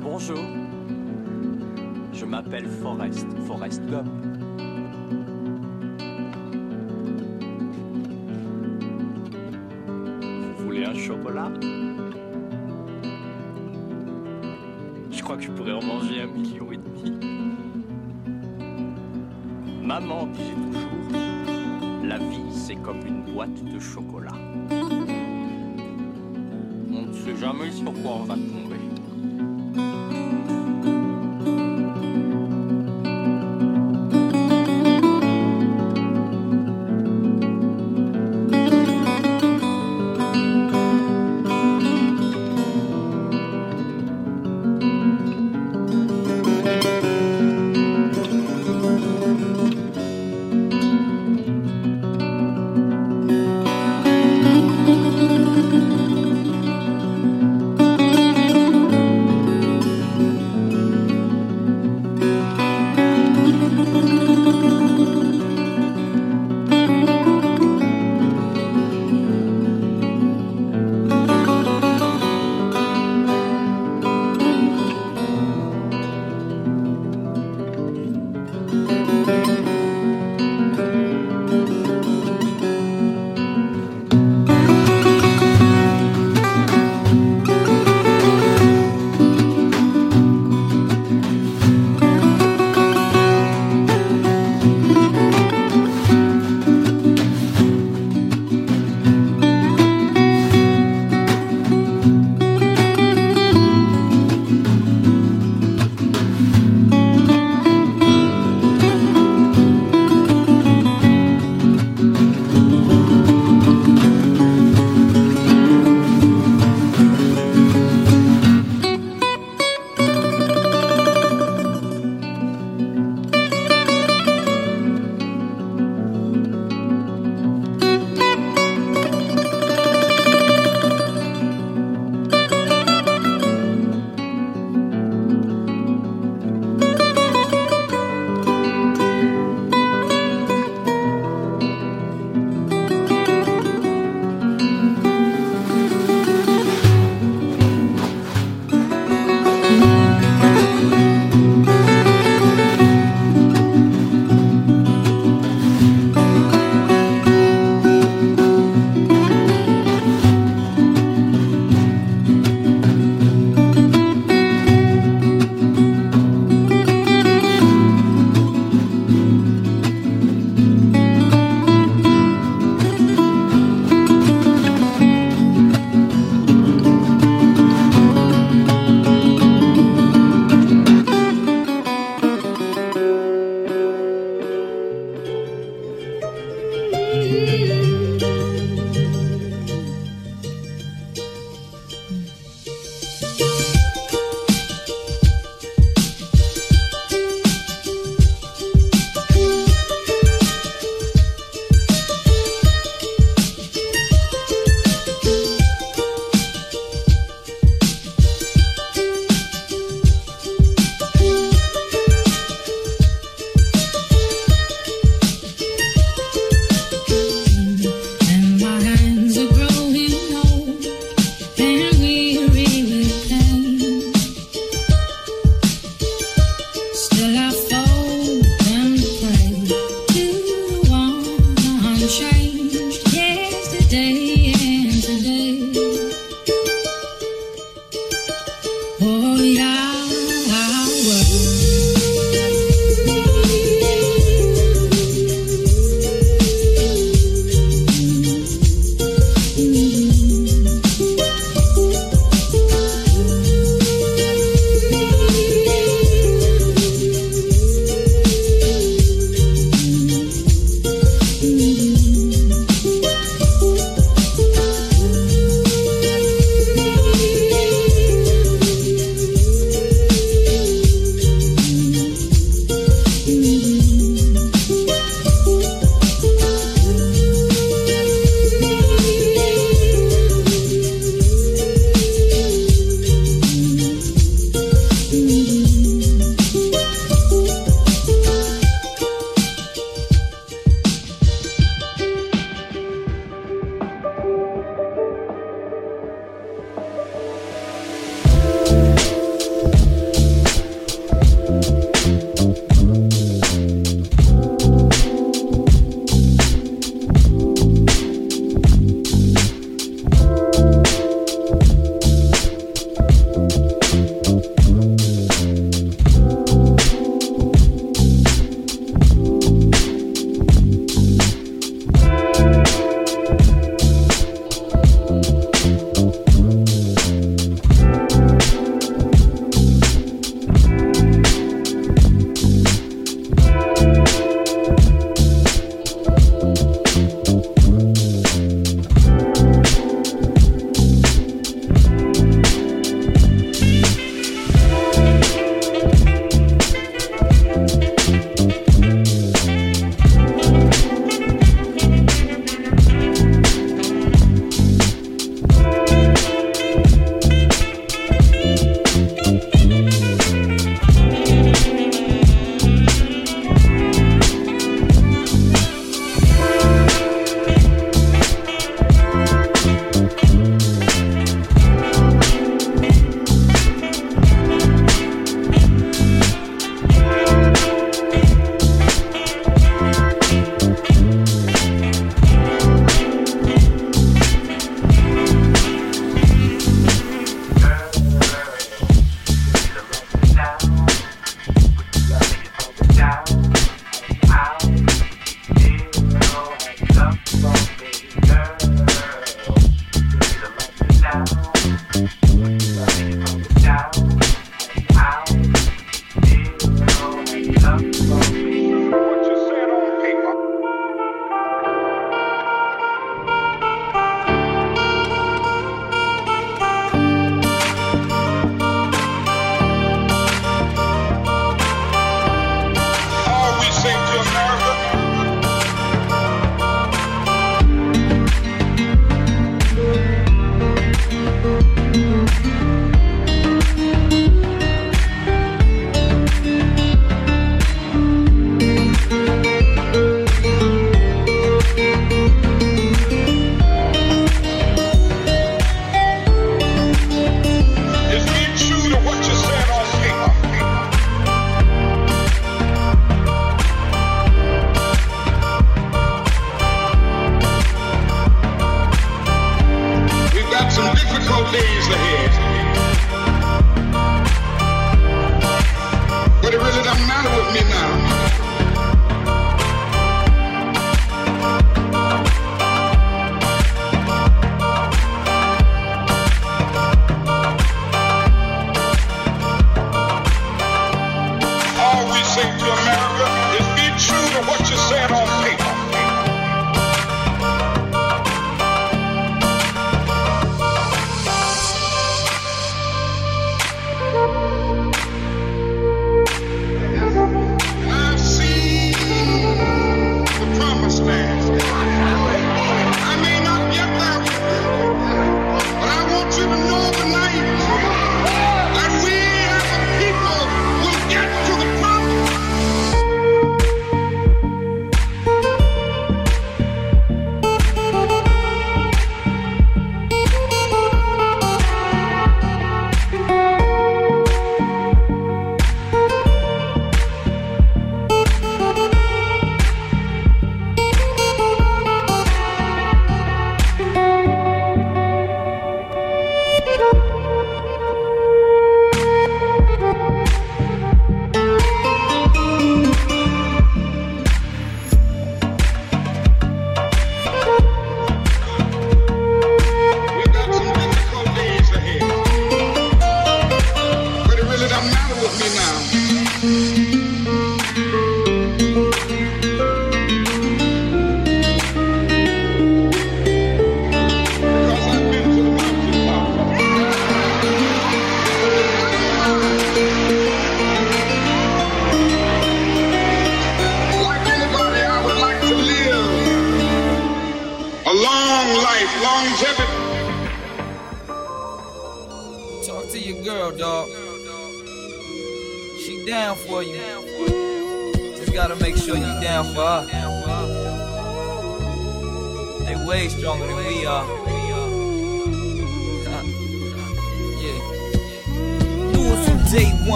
Bonjour. Je m'appelle Forrest, Forrest Gump. Vous voulez un chocolat? Je crois que je pourrais en manger un million et demi. Maman disait toujours, la vie c'est comme une boîte de chocolat. Sait jamais sur quoi on va tomber.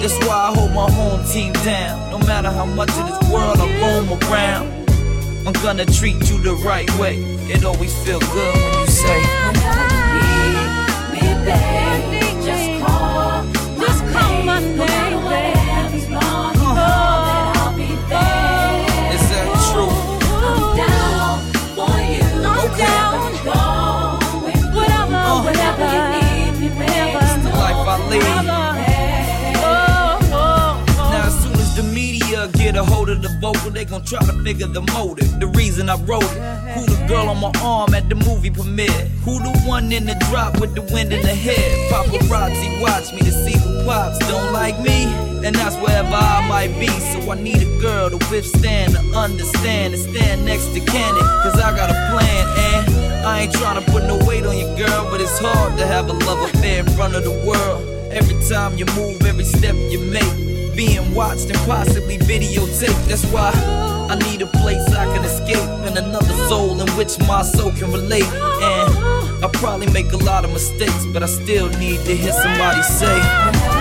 That's why I hold my home team down. No matter how much of this world I roam around. I'm gonna treat you the right way. It always feel good when you say, me, just call, just call my name, a hold of the vocal, they gon' try to figure the motive, the reason I wrote it. Who the girl on my arm at the movie premiere? Who the one in the drop with the wind in the hair? Paparazzi watch me to see who pops don't like me. And that's wherever I might be. So I need a girl to withstand, to understand, and stand next to Candy. Cause I got a plan, and I ain't tryna put no weight on your girl, but it's hard to have a love affair in front of the world. Every time you move, every step you make, being watched and possibly videotaped. That's why I need a place I can escape and another soul in which my soul can relate. And I probably make a lot of mistakes, but I still need to hear somebody say.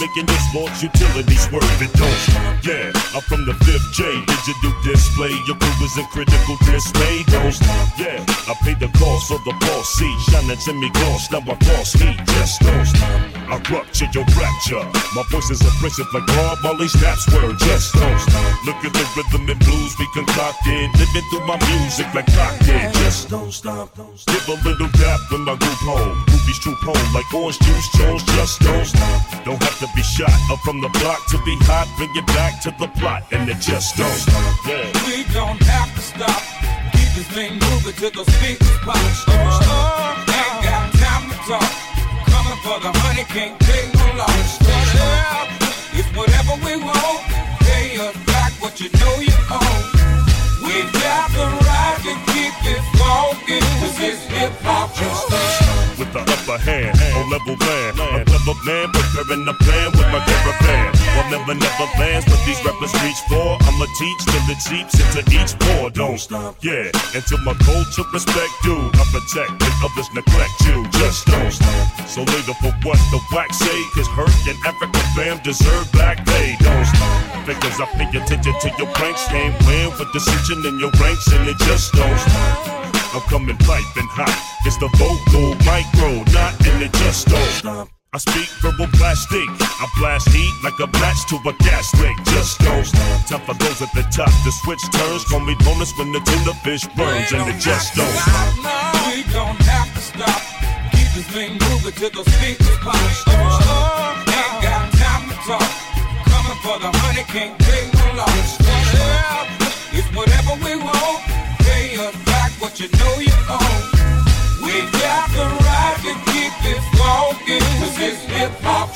Making your sports utility swerve. It don't. Yeah, I'm from the fifth J. Digital display. Your crew is in critical dismay. Don't. Yeah, I paid the cost of the boss seat. Shining Jimmy gloss, now I boss heat. Just don't. I rupture your rapture. My voice is abrasive like Bob Marley snaps word. Just don't stop. Look at the rhythm and blues we concocted. Living through my music like cocktail. Just don't stop. Give a little gap when I group home. Groupies troop home like orange juice. Jones just don't stop. Don't have to be shot up from the block to be hot. Bring it back to the plot and it just don't stop. Yeah. We don't have to stop. Keep this thing moving till the speakers pop. Uh, ain't got time to talk. Coming for the honey, can't take no loss. Yeah, it's whatever we want. Pay us back what you know you owe. The with the upper hand on level land. A of man, preparing a plan with my caravan. Well, never, never lands what these rappers reach for. I'ma teach till it seeps into each pore. Don't stop, yeah. Until my culture respect you, I protect and others neglect you. Just don't stop. So later for what the wax say, cause Herc and Africa fam deserve back pay. Don't stop. Because I pay attention to your pranks, can't win with decision in your ranks, and it just don't stop. I'm coming piping hot. It's the vocal micro, not and it just don't stop. I speak verbal plastic. I blast heat like a match to a gas leak. Just don't stop. Time for those at the top. The switch turns. Call me bonus when the tuna fish burns, and it just don't stop. We don't have to stop. Keep this thing moving till the speakers pop. Oh, ain't got time to talk. Coming for the honey, can't take no loss. Yeah, it's whatever we want. Pay us back what you know you owe. We got the right to keep it funky. Cause it's hip hop.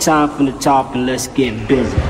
Time from the top and let's get busy.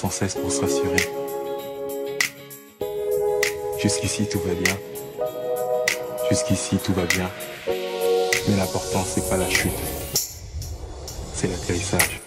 Sans cesse pour se rassurer. Jusqu'ici tout va bien. Jusqu'ici tout va bien. Mais l'important c'est pas la chute, c'est l'atterrissage.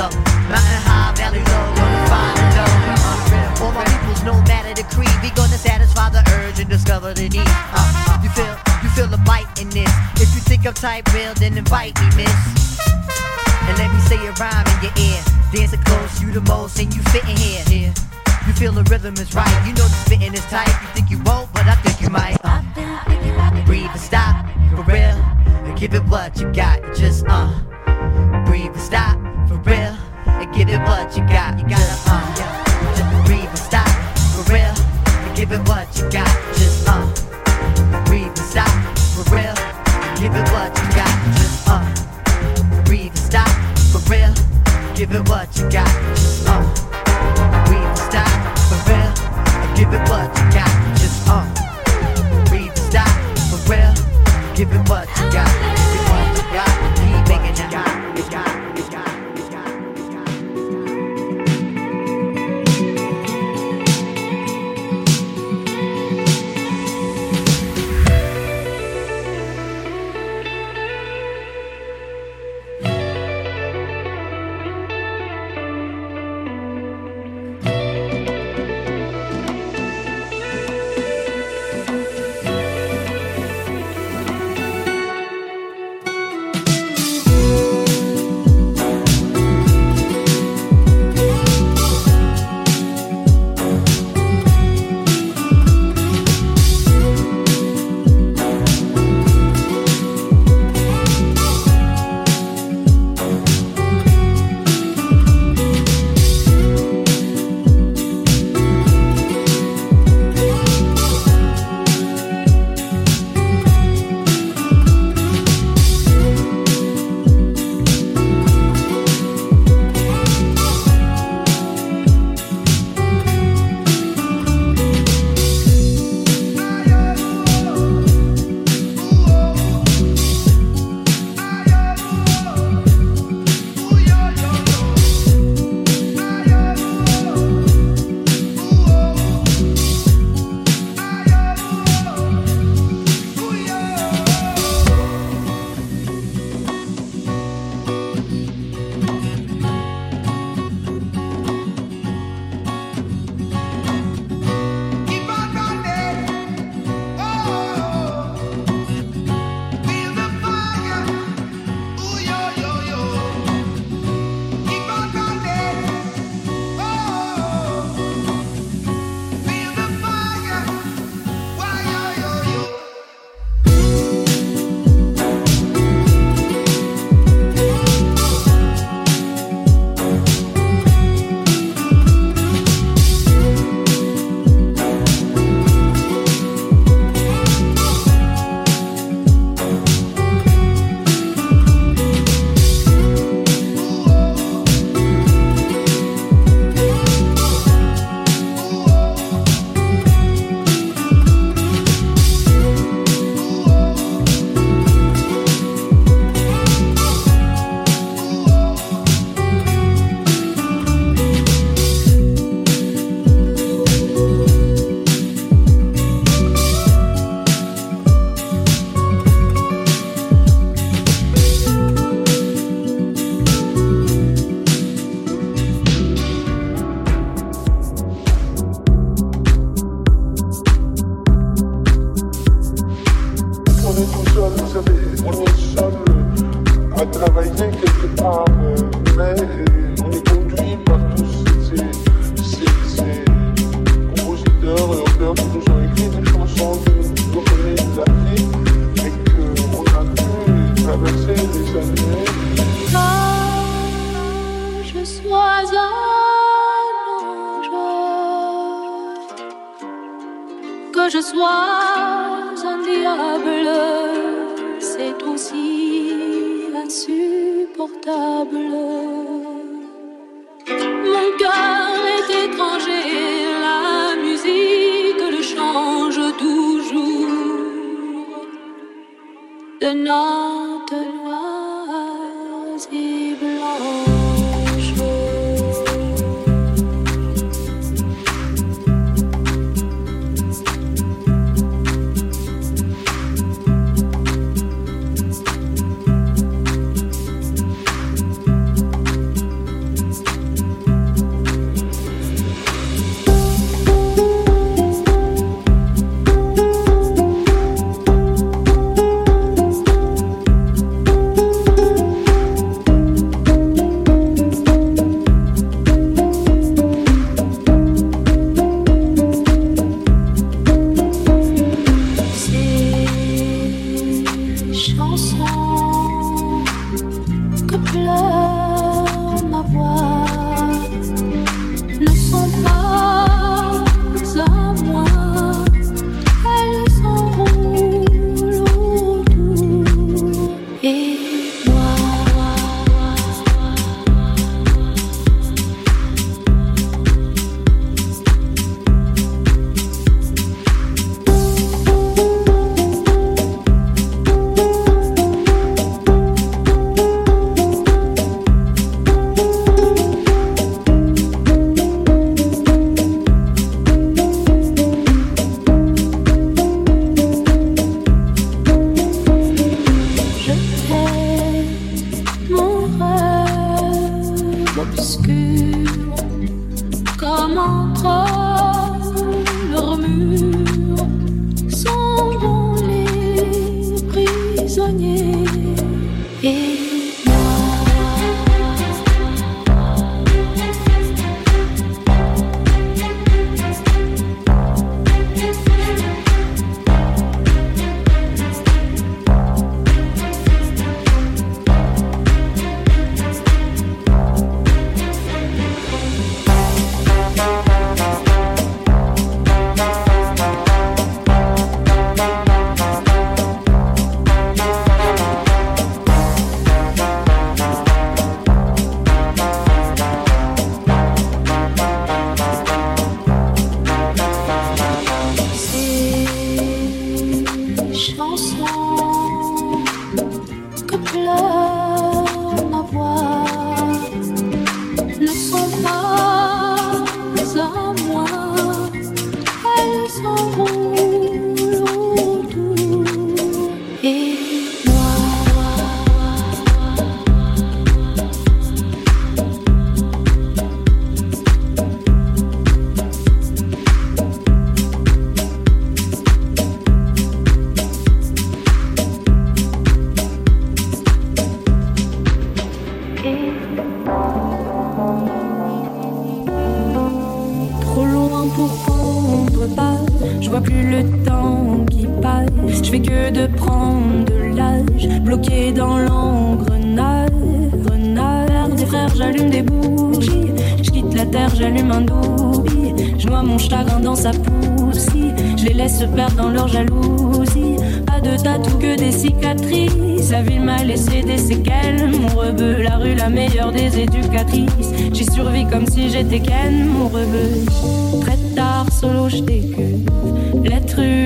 up. Mountain high, valley low, gonna find a love. Uh, all my people's no matter the creed, we gonna satisfy the urge and discover the need. Uh, you feel, you feel the bite in this. If you think I'm type real, then invite me, miss. And let me say a rhyme in your ear. Dance the close, you the most, and you fit in here. here. You feel the rhythm is right. You know the fitting is tight. You think you won't, but I think you might. Uh, breathe and stop, for real. And give it what you got. Just uh, breathe and stop real and give it what you got. You gotta uh, yeah. just breathe and stop for real and give it what you got. Just uh, breathe and stop for real and give it what you got. Just uh, breathe and stop for real, give it what you got. Just uh, breathe and stop for real and give it.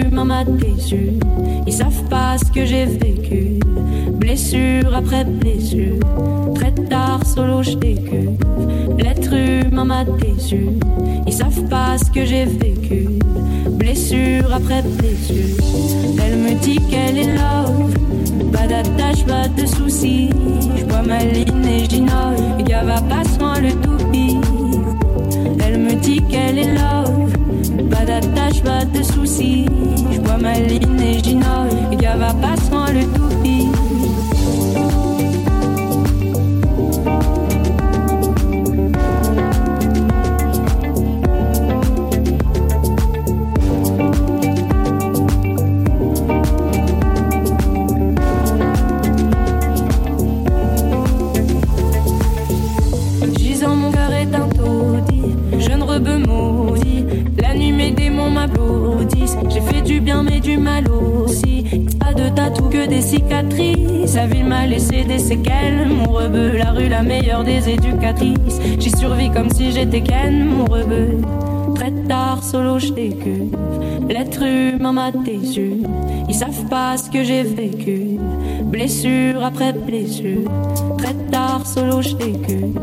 humain m'a déçu. Ils savent pas ce que j'ai vécu. Blessure après blessure. Très tard, solo, je décuve. L'être humain m'a déçu. Ils savent pas ce que j'ai vécu. Blessure après blessure. Elle me dit qu'elle est love. Pas d'attache, pas de soucis. Je bois ma ligne et j'innove. Gars, va passe-moi le toupie. Elle me dit qu'elle est love pas d'attache, pas de soucis. Je bois ma ligne et j'ignore, le gars va passer. Des cicatrices. La ville m'a laissé des séquelles. Mon rebeu, la rue, la meilleure des éducatrices. J'y survis comme si j'étais Ken, mon rebeu. Très tard, solo, je décuve. L'être humain m'a déçu. Ils savent pas ce que j'ai vécu. Blessure après blessure. Très tard, solo, je décuve.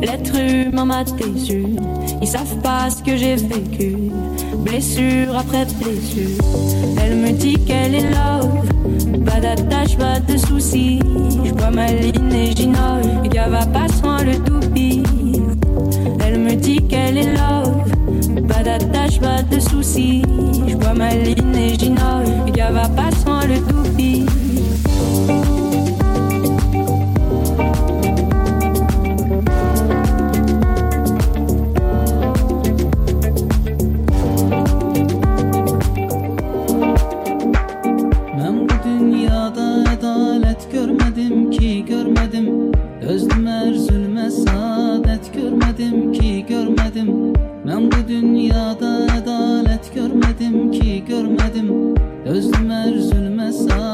L'être humain m'a déçu. Ils savent pas ce que j'ai vécu. Blessure après blessure. Elle me dit qu'elle est love. Pas d'attache, pas de soucis. Je bois ma ligne et j'inove. Et va pas soin le toupie. Elle me dit qu'elle est love. Pas d'attache, pas de soucis. Je bois ma ligne et j'inove. Et va pas soin le toupie. dedim Özlüm Erzülmez ağır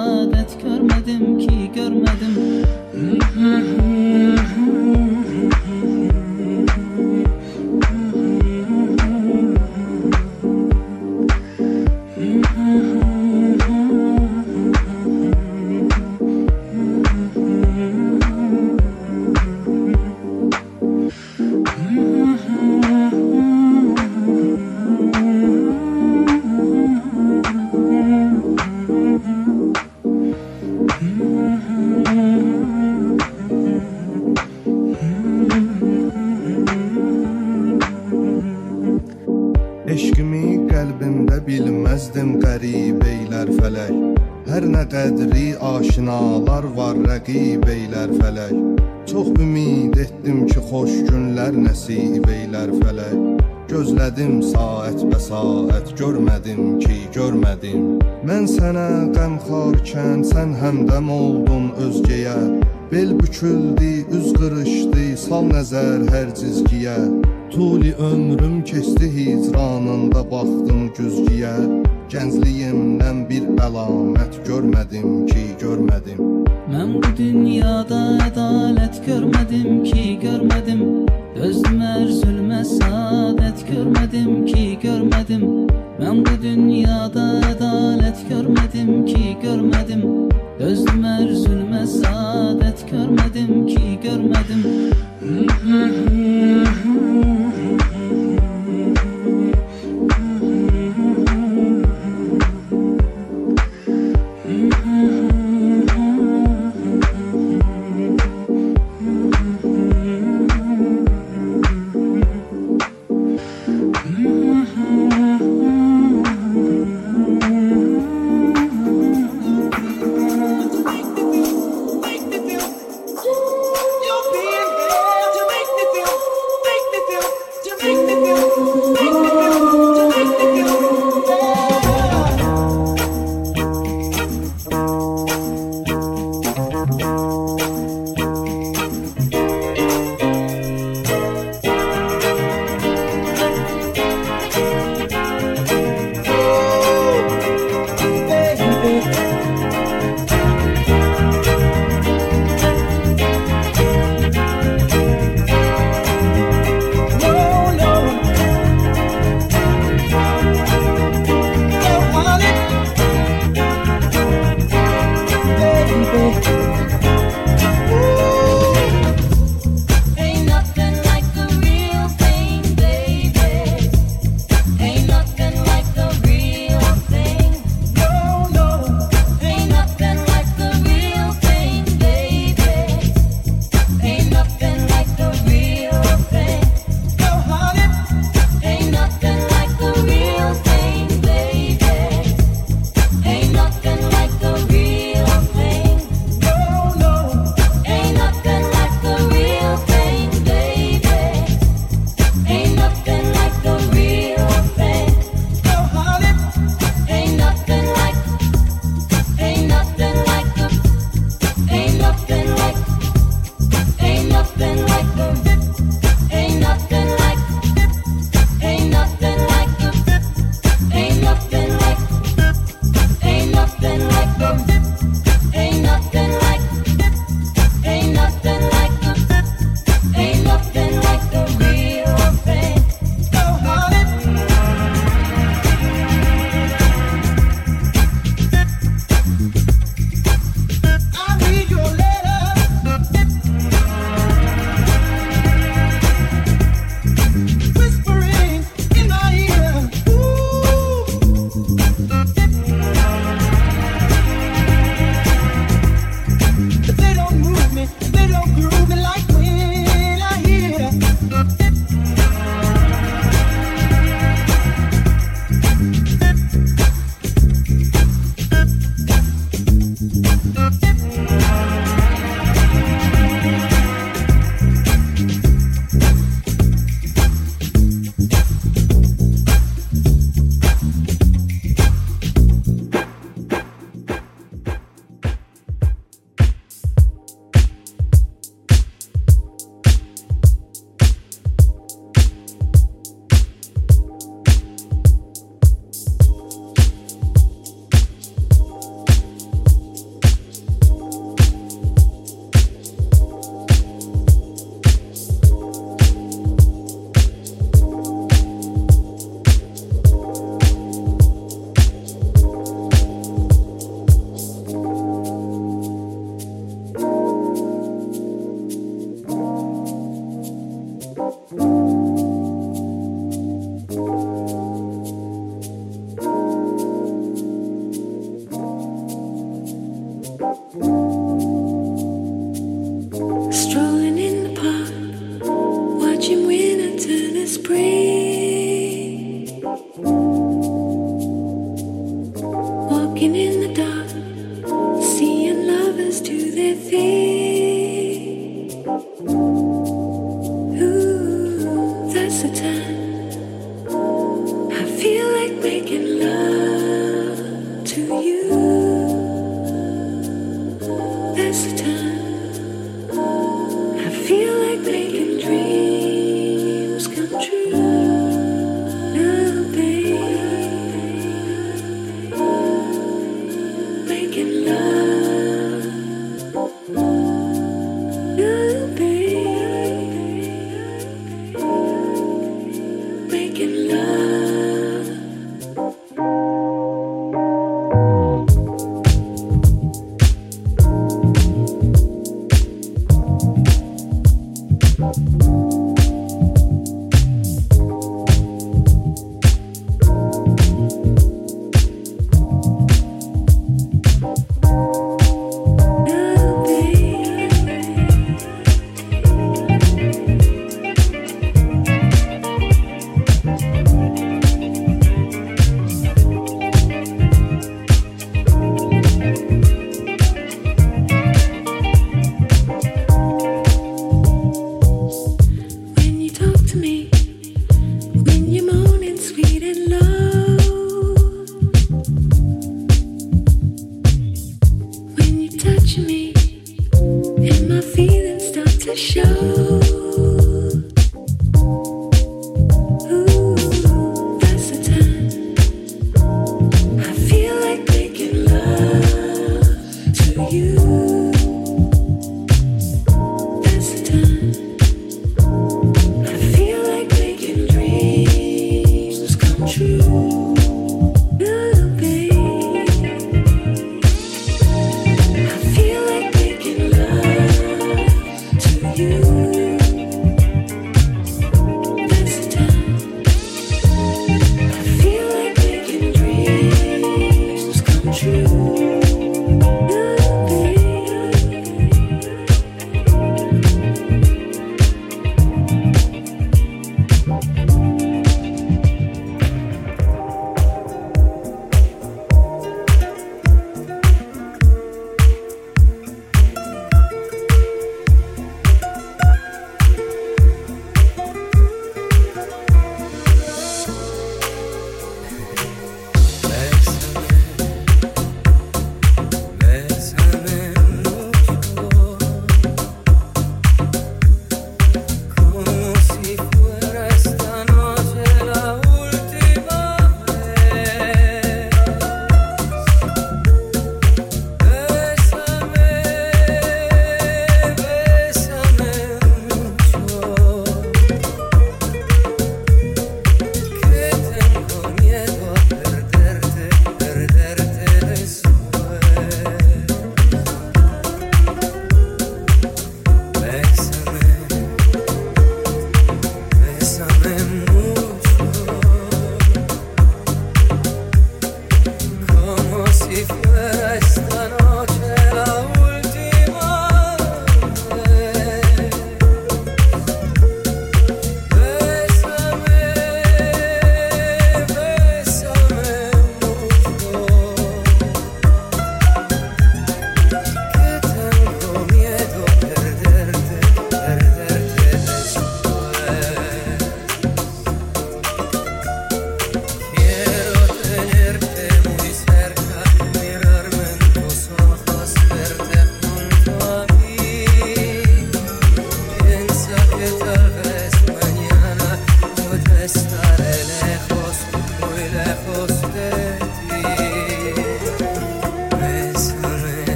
qədri aşinalar var rəqib eylər fələk. Çox ümid etdim ki, xoş günlər nəsib eylər fələk. Gözlədim saat bə saat, görmədim ki, görmədim. Mən sənə qəmxarkən, sən həmdəm oldun özgəyə. Bel büküldü, üz qırışdı, sal nəzər hər cizgiyə. Tuli ömrüm keçdi hicranında baxdım güzgiyə Gəncliyimdən bir əlamət görmədim ki, görmədim. Mən bu dünyada ədalət görmədim ki, görmədim. Özümə zülmə saadət görmədim ki, görmədim. Mən bu dünyada ədalət görmədim ki, görmədim. Özümə zülmə saadət görmədim ki, görmədim. Mm-hmm.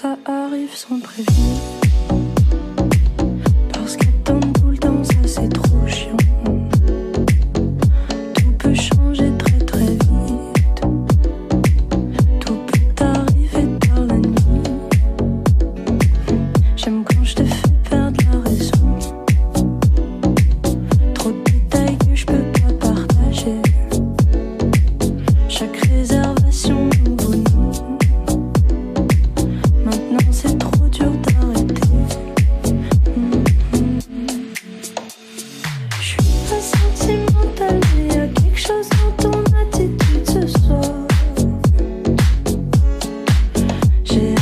ça arrive sans prévenir. J'ai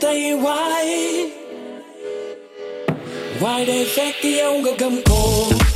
tay why? Why they fake yêu ngược gầm cổ?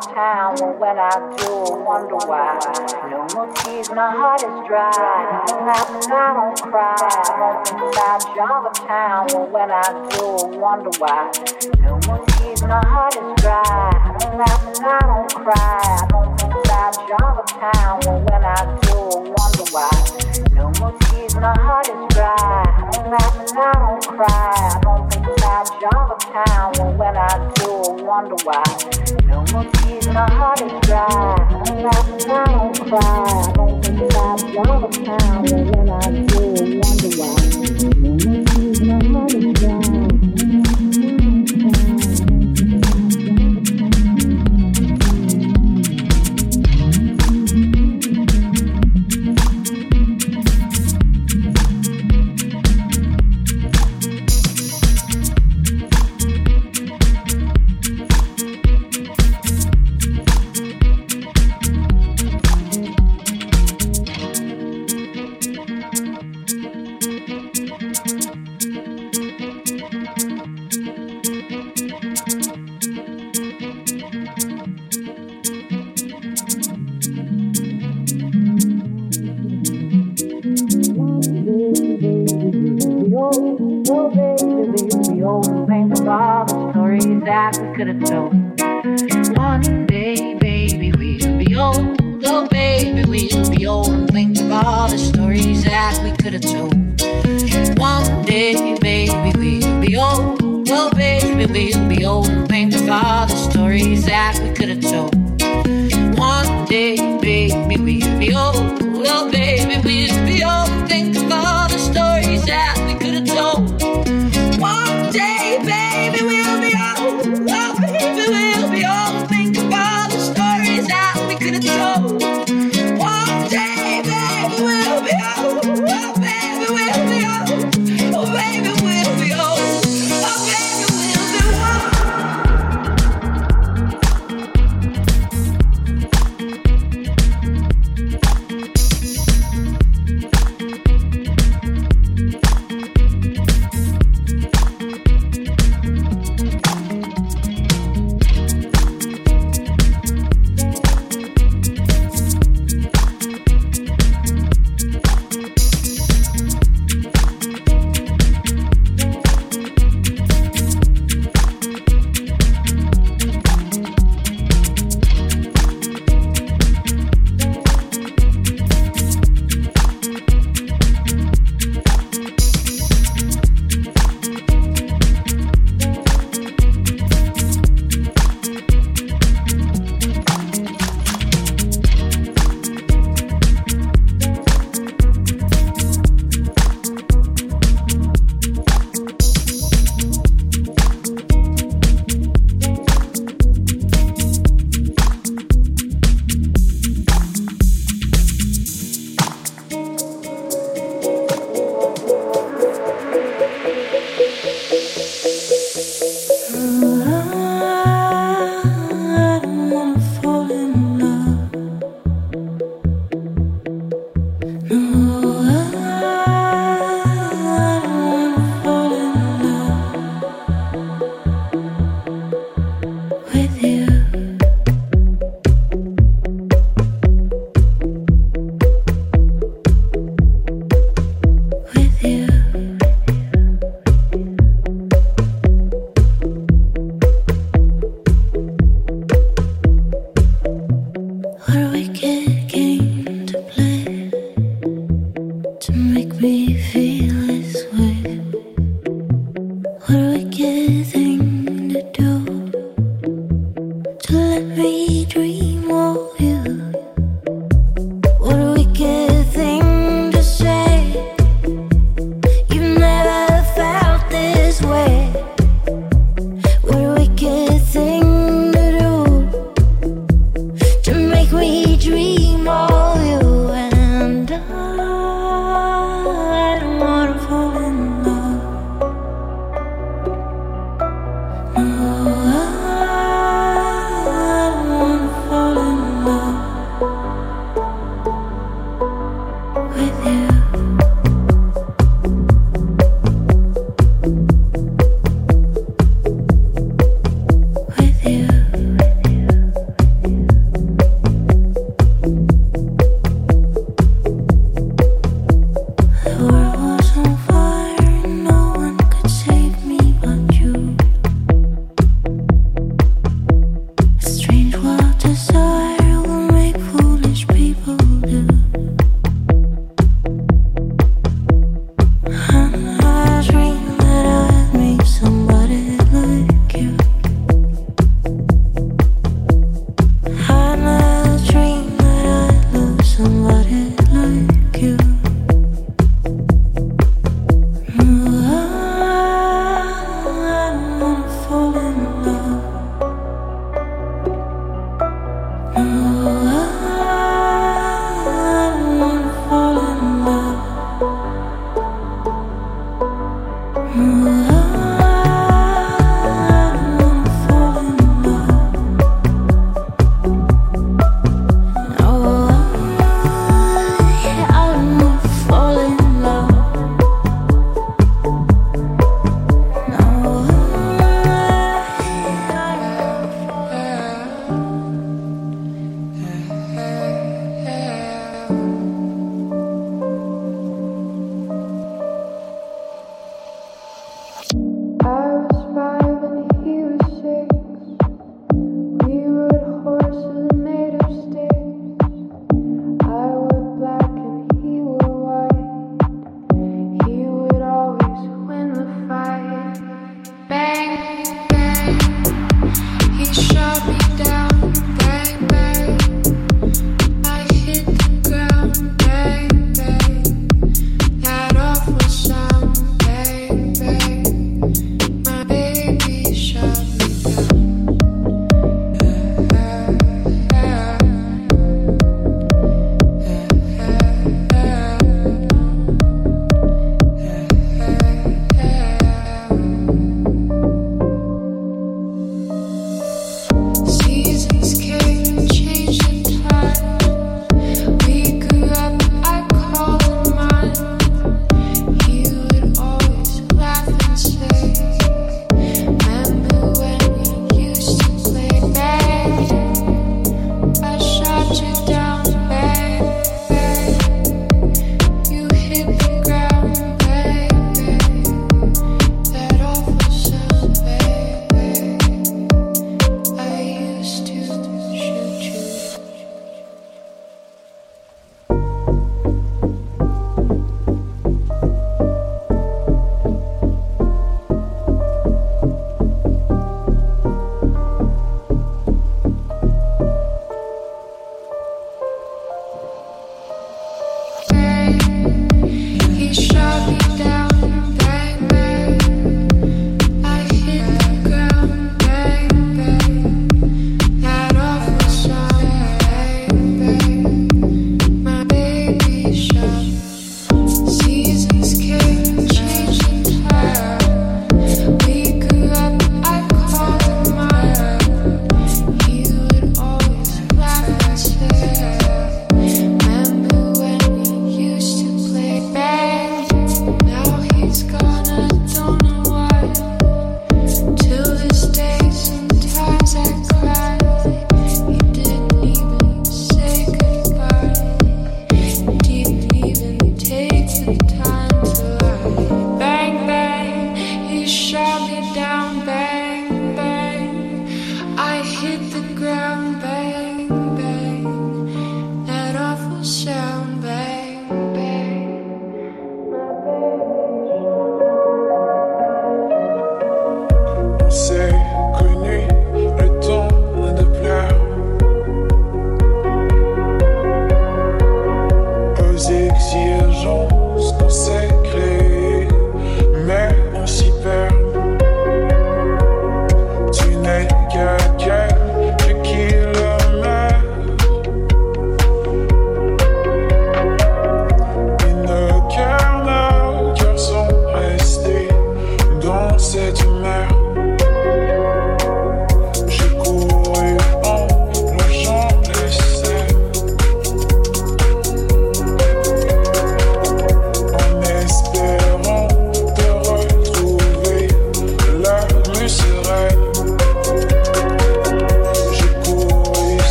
The time. But when I do, I wonder why. No more tears, my heart is dry. I'm laughing, I don't cry. I don't think about you time. But when I do, I wonder why. No more tears, my heart is dry. I'm laughing, I don't cry. I don't think about you time. But when I do, I wonder why. No more tears, my heart is dry. I'm laughing, I don't cry. I all the time. But when I do, I wonder why. No more tears, my heart is dry. I'm laughing, I don't cry. I don't think about the time. But when I do, I wonder why.